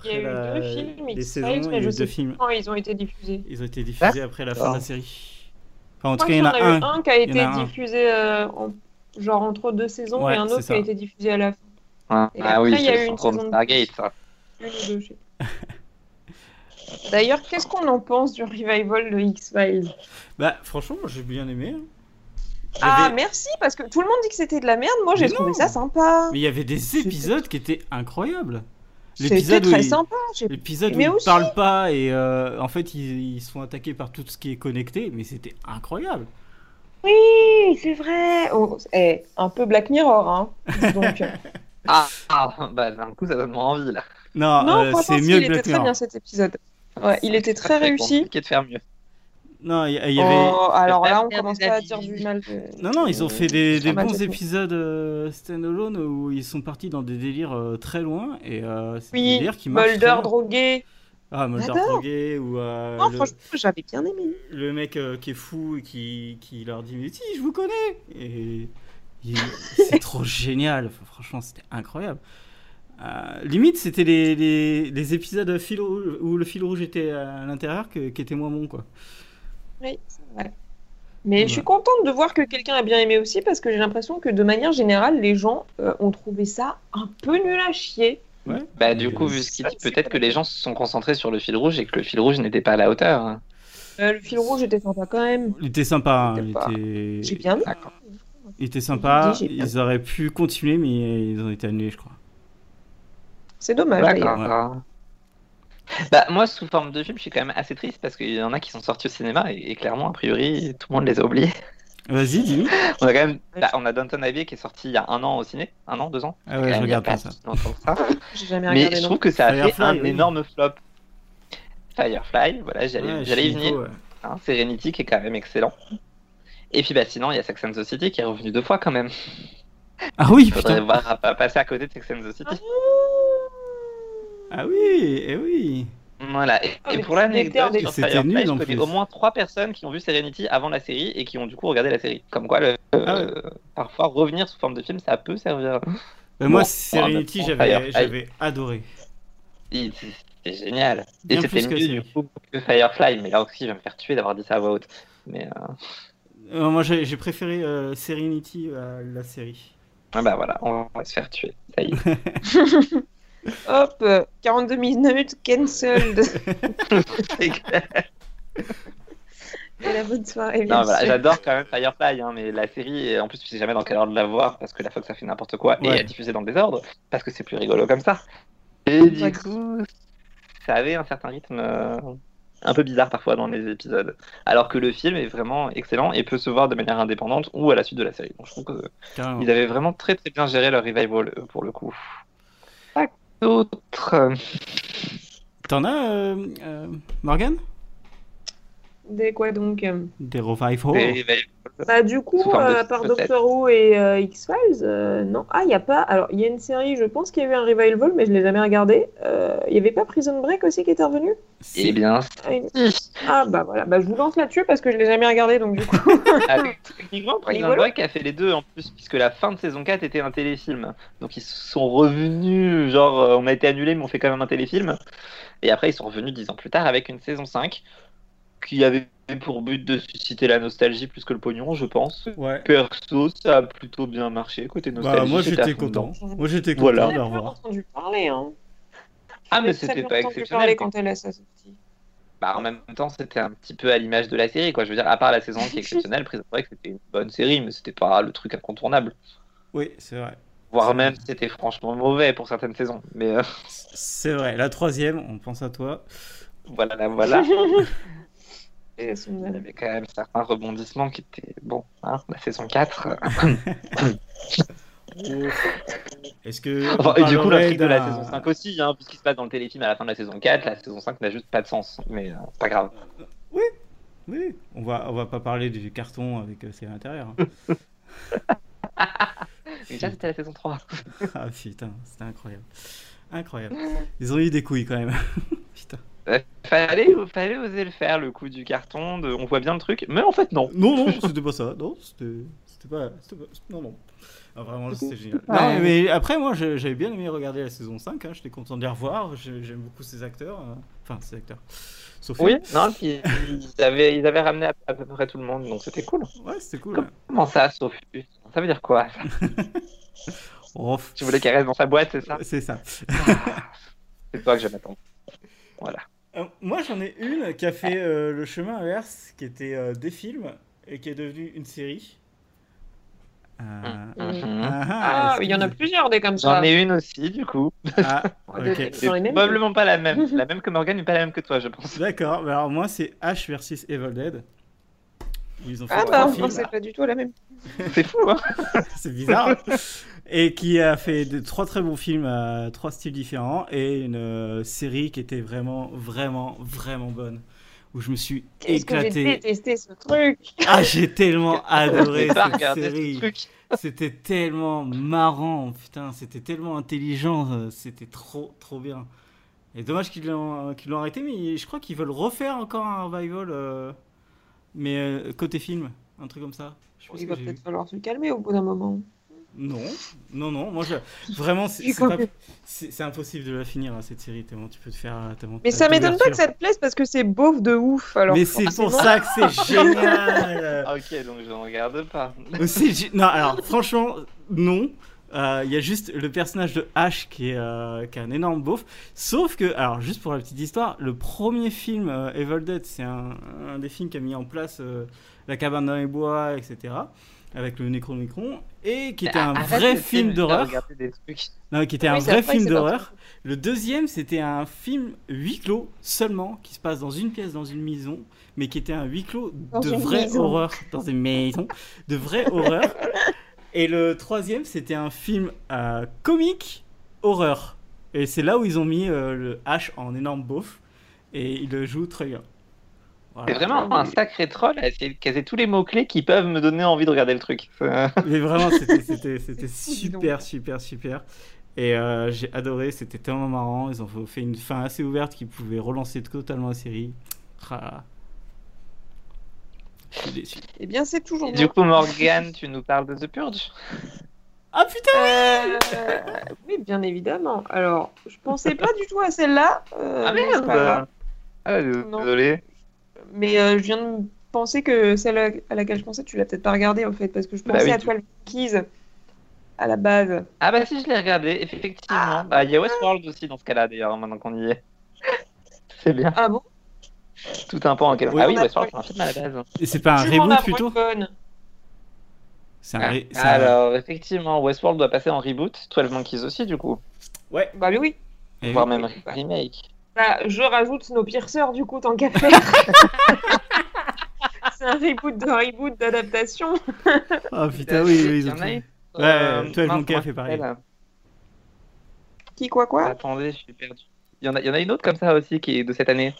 Il y a Après eu la. deux films, les saisons, il y mais a je eu sais deux films. quand ils ont été diffusés. Ils ont été diffusés après la fin de la série. Enfin, en Je tout crois cas, il y en a qu'il y en a eu un. un qui a été a diffusé euh, en- genre entre deux saisons Ouais, et un autre qui a été diffusé à la fin. Ah, Et ah oui, après, il y a c'est eu le une syndrome saison de Stargate, plus. ça. Une ou deux, je sais pas. D'ailleurs, qu'est-ce qu'on en pense du revival de X-Files? Bah, franchement, j'ai bien aimé. hein. Ah, merci, parce que tout le monde dit que c'était de la merde. Moi, j'ai trouvé ça sympa. Mais il y avait des épisodes qui étaient incroyables. C'était L'épisode où très il- sympa. L'épisode où Mais ils aussi- parlent pas et euh, en fait ils, font attaquer par tout ce qui est connecté, mais c'était incroyable. Oui, c'est vrai. Oh, eh, un peu Black Mirror, hein. Donc, Ah, ah, bah d'un coup, ça donne moins envie là. Non, non, euh, c'est mieux il que était Black très bien cet épisode. Ouais, il était très réussi. compliqué de faire mieux. Non, il y, y avait. Oh, alors là, on commence des à dire du mal. de- Non, non, ils ont fait des, des bons épisodes euh, standalone où ils sont partis dans des délires euh, très loin et euh, c'est des Oui, délires qui marchent. Mulder drogué. Ah, Mulder drogué ou euh, Non, le, franchement, j'avais bien aimé. le mec euh, qui est fou et qui, qui leur dit Mais si, je vous connais Et il- c'est trop génial, Enfin, franchement, c'était incroyable. Euh, limite, c'était les, les, les épisodes fil rouge, où le fil rouge était à l'intérieur qui étaient moins bons, quoi. Oui, c'est vrai. Mais Ouais. je suis contente de voir que quelqu'un a bien aimé aussi parce que j'ai l'impression que de manière générale, les gens euh, ont trouvé ça un peu nul à chier. Ouais. Bah du coup, vu ce qu'il dit, peut-être que les gens se sont concentrés sur le fil rouge et que le fil rouge n'était pas à la hauteur. hein. Euh, le fil rouge était sympa quand même. Il était sympa, hein, il était... J'ai bien aimé. Il était sympa. Ils auraient pu continuer, mais ils ont été annulés, je crois. C'est dommage. D'accord. Bah moi, sous forme de film, je suis quand même assez triste parce qu'il y en a qui sont sortis au cinéma et, et clairement, a priori, tout le monde les a oubliés. Vas-y, dis-nous. On a quand même, bah, on a Downton Abbey qui est sorti il y a un an au ciné, un an, deux ans. Ah ouais, je regarde pas ça. ça. Jamais Mais regardé je non. trouve que ça a fait Firefly, un oui. énorme flop. Firefly, voilà, j'allais Ouais, j'allais y venir. ouais. Hein, Serenity qui est quand même excellent. Et puis bah sinon, il y a Sex and the City qui est revenu deux fois quand même. Ah oui, Il faudrait putain. voir à- à passer à côté de Sex and the City. Ah oui, eh oui. Voilà. Et, Ah, et pour c'était l'anecdote, sur C'était Firefly, nul, je en connais plus. au moins trois personnes qui ont vu Serenity avant la série et qui ont du coup regardé la série. Comme quoi, le, Ah ouais. euh, parfois revenir sous forme de film, ça peut servir. Euh, moi, Bon, Serenity, j'avais adoré. Il- c'était génial. Et Bien c'était plus que mieux du coup que Firefly, mais là aussi, je vais me faire tuer d'avoir dit ça à voix haute. Mais euh, Euh, moi, j'ai j'ai préféré euh, Serenity à la série. ah bah voilà, on va se faire tuer. Ça y est. Hop, euh, 42 minutes, cancelled. C'est clair. Et la bonne soirée. Non, voilà, j'adore quand même Firefly, hein, mais la série, et en plus, tu sais jamais dans quelle ordre la voir parce que la Fox a fait n'importe quoi et Ouais. a diffusé dans le désordre parce que c'est plus rigolo comme ça. Et du Ouais. coup, ça avait un certain rythme euh, un peu bizarre parfois dans les épisodes. Alors que le film est vraiment excellent et peut se voir de manière indépendante ou à la suite de la série. Donc je trouve qu'ils avaient vraiment très très bien géré leur revival euh, pour le coup. Euh, T'en as, euh, euh, Morgan Des quoi donc euh, Des revivals des. Bah du coup, de euh, à part peut-être. Doctor Who et euh, X-Files, euh, non. Ah, il n'y a pas... Alors, il y a une série, je pense qu'il y a eu un revival, mais je ne l'ai jamais regardé. Euh, Il n'y avait pas Prison Break aussi qui était revenu? Si. Eh bien, ah, une- ah, bah voilà, bah, je vous lance là-dessus parce que je ne l'ai jamais regardé, donc du coup... Avec techniquement, Prison. Break a fait les deux en plus, puisque la fin de saison 4 était un téléfilm. Donc ils sont revenus, genre euh, on a été annulé, mais on fait quand même un téléfilm. Et après, ils sont revenus dix ans plus tard avec une saison 5 qui avait pour but de susciter la nostalgie plus que le pognon, je pense. Ouais. Perso, ça a plutôt bien marché côté nostalgie. Bah, moi, j'étais content. dedans. Moi, j'étais content Voilà. revoir. entendu parler, hein. Ah, mais c'était pas entendu exceptionnel. parler quand elle a sa sortie. Bah, en même temps, c'était un petit peu à l'image de la série, quoi. Je veux dire, à part la saison qui est exceptionnelle, Prison Break, c'était une bonne série, mais c'était pas le truc incontournable. Oui, c'est vrai. Voire même, c'était franchement mauvais pour certaines saisons. Mais euh, C'est vrai. La troisième, on pense à toi. voilà, là, voilà. Et Il y avait quand même certains rebondissements qui étaient bon. Hein, la saison 4. euh, Est-ce que. Enfin, et du coup, l'intrigue de la saison 5 aussi, hein, puisqu'il se passe dans le téléfilm à la fin de la saison 4, la saison 5 n'a juste pas de sens. Mais euh, c'est pas grave. Oui, on va, on va pas parler du carton avec euh, c'est à l'intérieur. hein. Mais déjà, c'était la saison 3. ah putain, c'était incroyable. Incroyable. Ils ont eu des couilles quand même. putain. Euh, fallait, fallait oser le faire, le coup du carton. De... On voit bien le truc, mais en fait, non. Non, non, c'était pas ça. Non, c'était c'était pas, pas- Non, non. Ah, vraiment, c'était génial. Ouais. Non, mais après, moi, j'avais bien aimé regarder la saison 5. hein, J'étais content de les revoir. J'ai- J'aime beaucoup ces acteurs. euh, Enfin, ces acteurs. Sophie. Oui, non, puis ils avaient, ils avaient ramené à, peu près tout le monde, donc c'était cool. Ouais, c'était cool. Ouais. Comment ça, Sophie Ça veut dire quoi ça? Tu voulais qu'elle reste dans sa boîte, c'est ça? C'est ça. C'est toi que je m'attends. Voilà. Euh, moi, j'en ai une qui a fait euh, le chemin inverse, qui était euh, des films et qui est devenue une série. Euh, Mhm. ah, Ah, est-ce il y en a plusieurs des comme ça. J'en ai une aussi, du coup. Ah, Des- ok. C'est Dans les mêmes probablement pas la même. La même que Morgan, mais pas la même que toi, je pense. D'accord. mais Alors moi, c'est Ash versus Evil Dead. Ils ont fait Ah bah, non, c'est pas du tout la même. C'est fou, hein c'est bizarre. Et qui a fait de, trois très bons films à trois styles différents et une euh, série qui était vraiment, vraiment, vraiment bonne. Où je me suis que j'ai éclaté. détesté ce truc? Ah, j'ai tellement adoré cette série. ce. C'était tellement marrant, putain, c'était tellement intelligent, euh, c'était trop, trop bien. Et dommage qu'ils l'ont l'ont arrêté, mais je crois qu'ils veulent refaire encore un revival, euh, mais euh, côté film, un truc comme ça. Je pense Il va peut-être falloir se calmer au bout d'un moment. Non, non, non, moi je... vraiment, c'est pas- impossible de la finir hein, cette série, tellement tu peux te faire. tellement Mais ça m'étonne pas que ça te plaise parce que c'est beauf de ouf. Alors Mais c'est pour ça que c'est génial! Ah, ok, donc je ne regarde pas. Non, alors franchement, non. Euh, Il y a juste le personnage de Ash qui est, euh, qui est un énorme beauf. Sauf que, alors juste pour la petite histoire, le premier film euh, Evil Dead, c'est un, un des films qui a mis en place euh, la cabane dans les bois, etc. Avec le Necronomicron. Et qui était un Arrête vrai film d'horreur. regarder des trucs. Non, qui était Oui, un vrai film d'horreur. Le deuxième, c'était un film huis clos seulement, qui se passe dans une pièce, dans une maison, mais qui était un huis clos Dans de vraie maison. horreur, dans une maison, de vraie horreur. Et le troisième, c'était un film euh, comique horreur. Et c'est là où ils ont mis euh, le H en énorme beauf, et il le joue très bien. Voilà. C'est vraiment un sacré troll à essayer de caser tous les mots-clés qui peuvent me donner envie de regarder le truc. Euh, Mais vraiment, c'était- super, super, super. Et euh, j'ai adoré, c'était tellement marrant. Ils ont fait une fin assez ouverte qui pouvait relancer totalement la série. Ah. Je suis déçu. Eh bien, c'est toujours du coup, Morgan, tu nous parles de The Purge? Ah putain Euh, oui, bien évidemment. Alors, je pensais pas du tout à celle-là. euh, Ah merde pas. Ah, désolé. Mais euh, je viens de penser que celle à laquelle je pensais, tu l'as peut-être pas regardée en fait, parce que je Bah pensais oui, à 12 Monkeys à la base. Ah bah si, je l'ai regardé, effectivement. Ah. Bah, il y a Westworld aussi dans ce cas-là, d'ailleurs, maintenant qu'on y est. C'est bien. Ah bon? Tout un pan en quel... Oui. Ah oui, Westworld, c'est un film à la base. Et c'est pas un reboot plutôt un, Ah, un- Alors, effectivement, Westworld doit passer en reboot. 12 Monkeys aussi, du coup. Ouais. Bah oui. Voire oui. même remake. Bah, je rajoute Snowpiercer du coup, tant qu'à faire. c'est un reboot de reboot d'adaptation. Ah putain, oui, oui, Il ils ont. Ouais, Euh, 12 mince, Monkeys a comment fait pareil. s'appelle Qui quoi quoi? Attendez, je suis perdu. Il y, en a, il y en a une autre comme ça aussi qui est de cette année.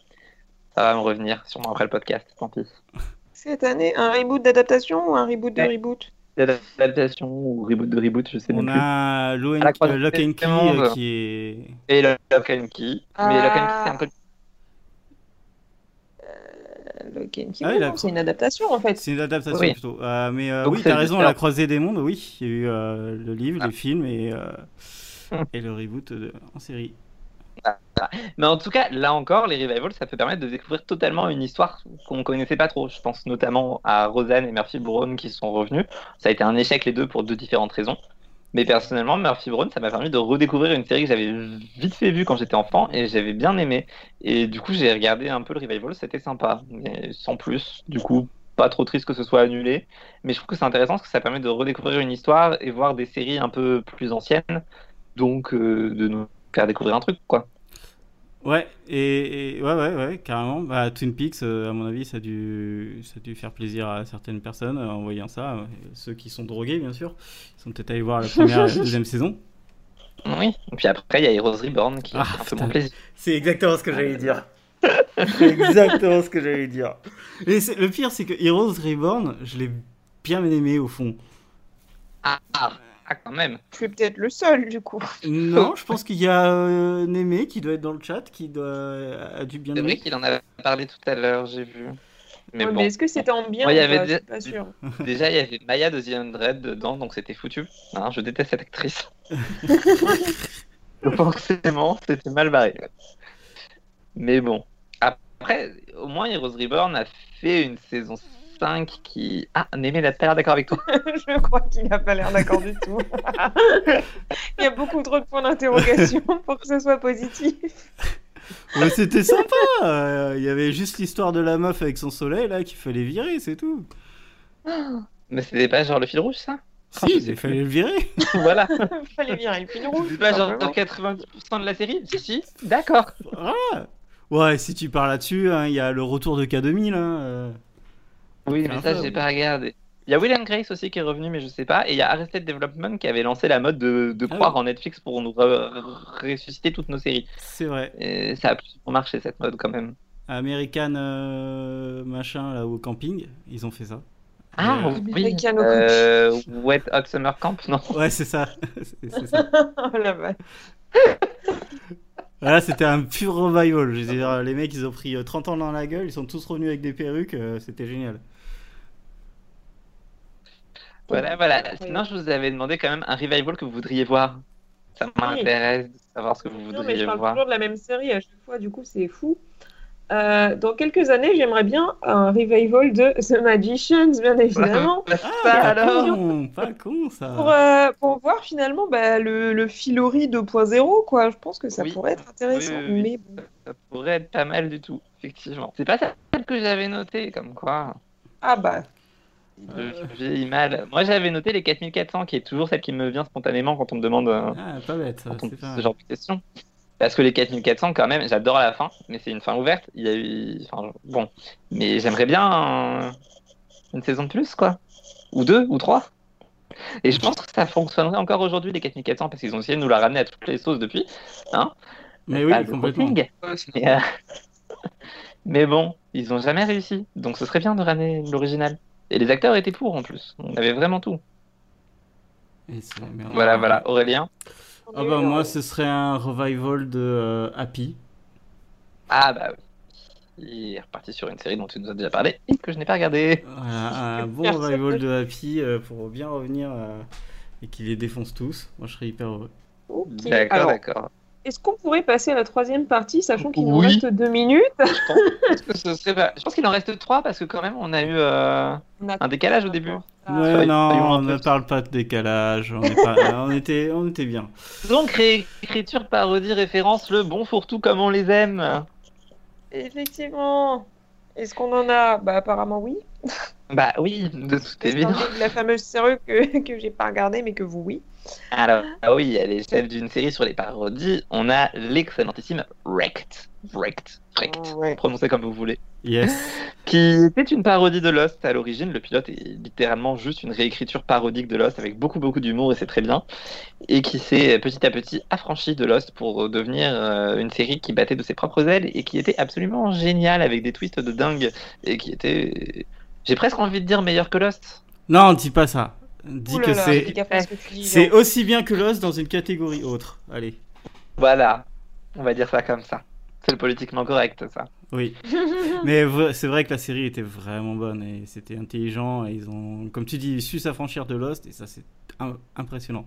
Ça va me revenir, sûrement après le podcast, tant pis. Cette année, un reboot d'adaptation ou un reboot de Ouais. reboot? D'adaptation ou reboot de reboot, je sais On même plus. a Lo- À la croisée euh, Lock and des Key mondes. euh, qui est. Et le Lock and Key. Mais Lock and Key, c'est un peu. Lock and Key, Ah la- c'est une adaptation en fait. C'est une adaptation Oui. plutôt. Euh, mais euh, Donc oui, t'as raison. La Croisée des Mondes, oui. Il y a eu euh, le livre, Ah. les films et, euh, Hmm. et le reboot de- en série. Mais en tout cas, là encore, les revivals, ça peut permettre de découvrir totalement une histoire qu'on connaissait pas trop. Je pense notamment à Roseanne et Murphy Brown qui sont revenus. Ça a été un échec les deux pour deux différentes raisons. Mais personnellement, Murphy Brown, ça m'a permis de redécouvrir une série que j'avais vite fait vue quand j'étais enfant et j'avais bien aimé. Et du coup, j'ai regardé un peu le revival, c'était sympa, mais sans plus. Du coup, pas trop triste que ce soit annulé. Mais je trouve que c'est intéressant parce que ça permet de redécouvrir une histoire et voir des séries un peu plus anciennes. Donc, euh, de nous faire découvrir un truc, quoi. Ouais, et, et- ouais, ouais, ouais, carrément. Bah, Twin Peaks, euh, à mon avis, ça a, dû, ça a dû faire plaisir à certaines personnes euh, en voyant ça. Euh, Ceux qui sont drogués, bien sûr. Ils sont peut-être allés voir la première et la deuxième saison. Oui, et puis après, il y a Heroes Reborn qui Ah, est un peu putain. mon plaisir. C'est exactement ce que j'allais dire. C'est exactement ce que j'allais dire. Et le pire, c'est que Heroes Reborn, je l'ai bien aimé au fond. Ah, ah, quand même. Tu es peut-être le seul du coup. Non, je pense qu'il y a euh, Némé qui doit être dans le chat, qui doit, a dû bien C'est vrai qu'il en a parlé tout à l'heure, j'ai vu. Mais Ouais, bon, mais est-ce que c'était en bien Moi, il y ou avait pas pas sûre. déjà, il y avait Maya de The Undread dedans, donc c'était foutu. Hein, je déteste cette actrice. Forcément, c'était mal barré. Mais bon. Après, au moins, Heroes Reborn a fait une saison 5 qui... Ah, Némé n'a pas l'air d'accord avec toi. je crois qu'il n'a pas l'air d'accord du tout. Il y a beaucoup trop de points d'interrogation pour que ce soit positif. Ouais, c'était sympa. euh, Il y avait juste l'histoire de la meuf avec son soleil là qu'il fallait virer, c'est tout. Mais c'était pas genre le fil rouge, ça? Ah, Si, il fallait le virer. Voilà. Il fallait virer le fil rouge. C'est pas genre simplement. 90% de la série? Si, si, d'accord. Voilà. Ouais, si tu parles là-dessus, hein, il y a le retour de K2000. Hein, euh. Oui, mais ça, j'ai pas regardé. Il y a Will Grace aussi qui est revenu, mais je sais pas. Et il y a Arrested Development qui avait lancé la mode de, de Ah croire oui. en Netflix pour nous re- ressusciter toutes nos séries. C'est vrai. Et ça a plus marché cette mode quand même. American euh, machin là au camping, ils ont fait ça. Ah Euh, oui. Euh, Wet Hot Summer Camp, non Ouais, c'est ça. C'est- c'est ça. Oh la vache. Voilà, c'était un pur revival. Je veux dire, les mecs, ils ont pris euh, 30 ans dans la gueule, ils sont tous revenus avec des perruques, euh, c'était génial. Voilà, voilà. Sinon, je vous avais demandé quand même un revival que vous voudriez voir. Ça m'intéresse de savoir ce que vous Non, mais je voudriez parle voir. toujours de la même série à chaque fois, du coup, c'est fou. Euh, dans quelques années, j'aimerais bien un revival de The Magicians, bien évidemment, Ça, pas alors pas con ça. pour, euh, pour voir finalement bah, le, le Filori 2.0, quoi. Je pense que ça Oui. pourrait être intéressant, Oui, mais bon. Ça pourrait être pas mal du tout, effectivement. C'est pas celle que j'avais notée, comme quoi. Ah bah, Je vieillis mal. Moi, j'avais noté les 4400, qui est toujours celle qui me vient spontanément quand on me demande euh, Ah, pas bête, on pas ce genre de questions. Parce que les 4400, quand même, j'adore la fin, mais c'est une fin ouverte. Il y a eu. Enfin, bon. Mais j'aimerais bien une saison de plus, quoi. Ou deux, ou trois. Et je pense que ça fonctionnerait encore aujourd'hui, les 4400, parce qu'ils ont essayé de nous la ramener à toutes les sauces depuis. Hein Mais oui, de complètement. Mais, euh, mais bon, ils n'ont jamais réussi. Donc ce serait bien de ramener l'original. Et les acteurs étaient pour en plus. On avait vraiment tout. Et. Voilà, voilà. Aurélien. Ah bah moi, ce serait un revival de euh, Happy. Ah bah oui. Il est reparti sur une série dont tu nous as déjà parlé et que je n'ai pas regardé. Voilà, un bon revival de Happy euh, pour bien revenir euh, et qu'il les défonce tous, moi je serais hyper heureux. D'accord, d'accord. Est-ce qu'on pourrait passer à la troisième partie, sachant qu'il nous reste deux minutes Je pense qu'il en reste trois parce que quand même on a eu euh, On a- un décalage au début. Ah, ouais, non, on ne parle pas de décalage, on, est pas- on était, on était bien. Donc réécriture, parodie, référence, le bon fourre-tout comme on les aime. Effectivement. Est-ce qu'on en a? Bah apparemment oui. Bah oui, de toute évidence. de la fameuse série que, que j'ai pas regardée mais que vous oui. Alors, ah oui, elle est chef d'une série sur les parodies. On a l'excellentissime Wrecked. Wrecked. Wrecked. Ouais. Prononcez comme vous voulez. Yes. Qui était une parodie de Lost à l'origine. Le pilote est littéralement juste une réécriture parodique de Lost avec beaucoup, beaucoup d'humour et c'est très bien. Et qui s'est petit à petit affranchi de Lost pour devenir euh, une série qui battait de ses propres ailes et qui était absolument géniale avec des twists de dingue et qui était. J'ai presque envie de dire meilleur que Lost. Non, dis pas ça. Dis Ouh là que là, c'est, ce c'est aussi bien que Lost dans une catégorie autre. Allez. Voilà, on va dire ça comme ça. C'est le politiquement correct, ça. Oui. Mais c'est vrai que la série était vraiment bonne et c'était intelligent et ils ont, comme tu dis, su s'affranchir de Lost et ça c'est im- impressionnant.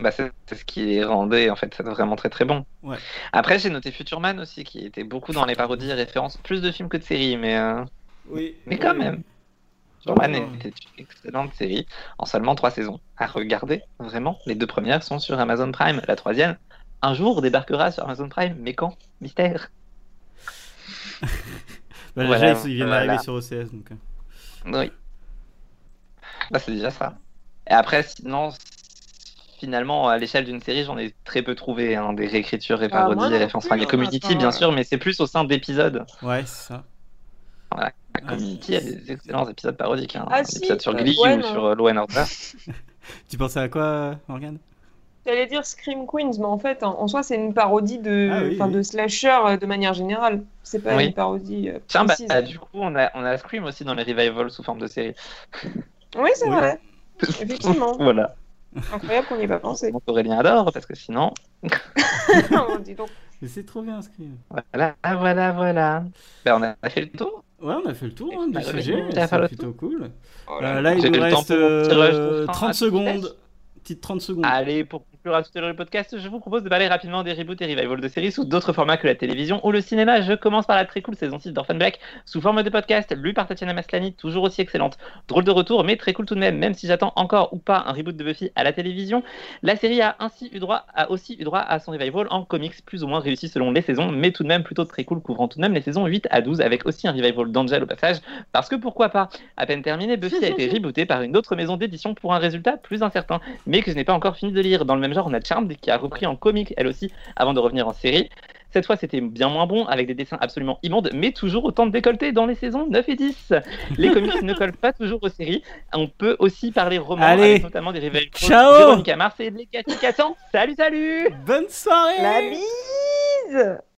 Bah, c'est ce qui les rendait en fait c'est vraiment très très bon. Ouais. Après j'ai noté Futurman aussi qui était beaucoup dans les parodies et références, plus de films que de séries, mais euh, Oui. mais quand même. Était une excellente série en seulement trois saisons. À regarder vraiment. Les deux premières sont sur Amazon Prime, la troisième un jour débarquera sur Amazon Prime, mais quand? Mystère. Bah, Voilà, déjà, ils viennent voilà. d'arriver sur OCS donc. euh. Oui. Bah, c'est déjà ça. Et après, sinon, finalement, à l'échelle d'une série, j'en ai très peu trouvé hein, des réécritures et Ah, moi parodies et références. Enfin, il y a Community, bien euh. sûr, mais c'est plus au sein d'épisodes. Ouais, c'est ça. Voilà. Community a des excellents épisodes parodiques. Hein. Ah, Un si, épisode sur euh, Glee ouais, ou non. sur euh, Law and Order. Tu pensais à quoi, Morgane? J'allais dire Scream Queens, mais en fait, en, en soi, c'est une parodie de, Ah oui, enfin, oui. de slasher euh, de manière générale. C'est pas Oui. une parodie euh, Tiens, bah, précise. bah, du coup, on a, on a Scream aussi dans les revivals sous forme de série. Oui, c'est Oui. vrai. Effectivement. Voilà. Incroyable qu'on n'y ait pas pensé. Aurélien adore, parce que sinon. Dis donc. Mais c'est trop bien, Scream. Voilà, voilà, voilà. Ben, on a fait le tour. Ouais, on a fait le tour hein, du sujet, c'est plutôt cool. Oh là Euh, là. il nous reste euh, fin 30 à secondes. Petite 30 secondes. Allez, pour à l'heure le podcast, je vous propose de parler rapidement des reboots et revivals de séries sous d'autres formats que la télévision ou le cinéma. Je commence par la très cool saison 6 d'Orphan Black, sous forme de podcast, lu par Tatiana Maslany, toujours aussi excellente. Drôle de retour, mais très cool tout de même, même si j'attends encore ou pas un reboot de Buffy à la télévision. La série a ainsi eu droit, a aussi eu droit à son revival en comics, plus ou moins réussi selon les saisons, mais tout de même plutôt très cool, couvrant tout de même les saisons 8 à 12, avec aussi un revival d'Angel au passage, parce que pourquoi pas? À peine terminé, Buffy a été rebootée par une autre maison d'édition pour un résultat plus incertain mais que je n'ai pas encore fini de lire. Dans le même genre, on a Charmed qui a repris en comic elle aussi avant de revenir en série. Cette fois, c'était bien moins bon, avec des dessins absolument immondes, mais toujours autant de décolletés dans les saisons 9 et 10. Les comics ne collent pas toujours aux séries. On peut aussi parler romans, Allez. avec notamment des revivals Ciao. Véronica Mars et Cathy. Salut, salut Bonne soirée La bise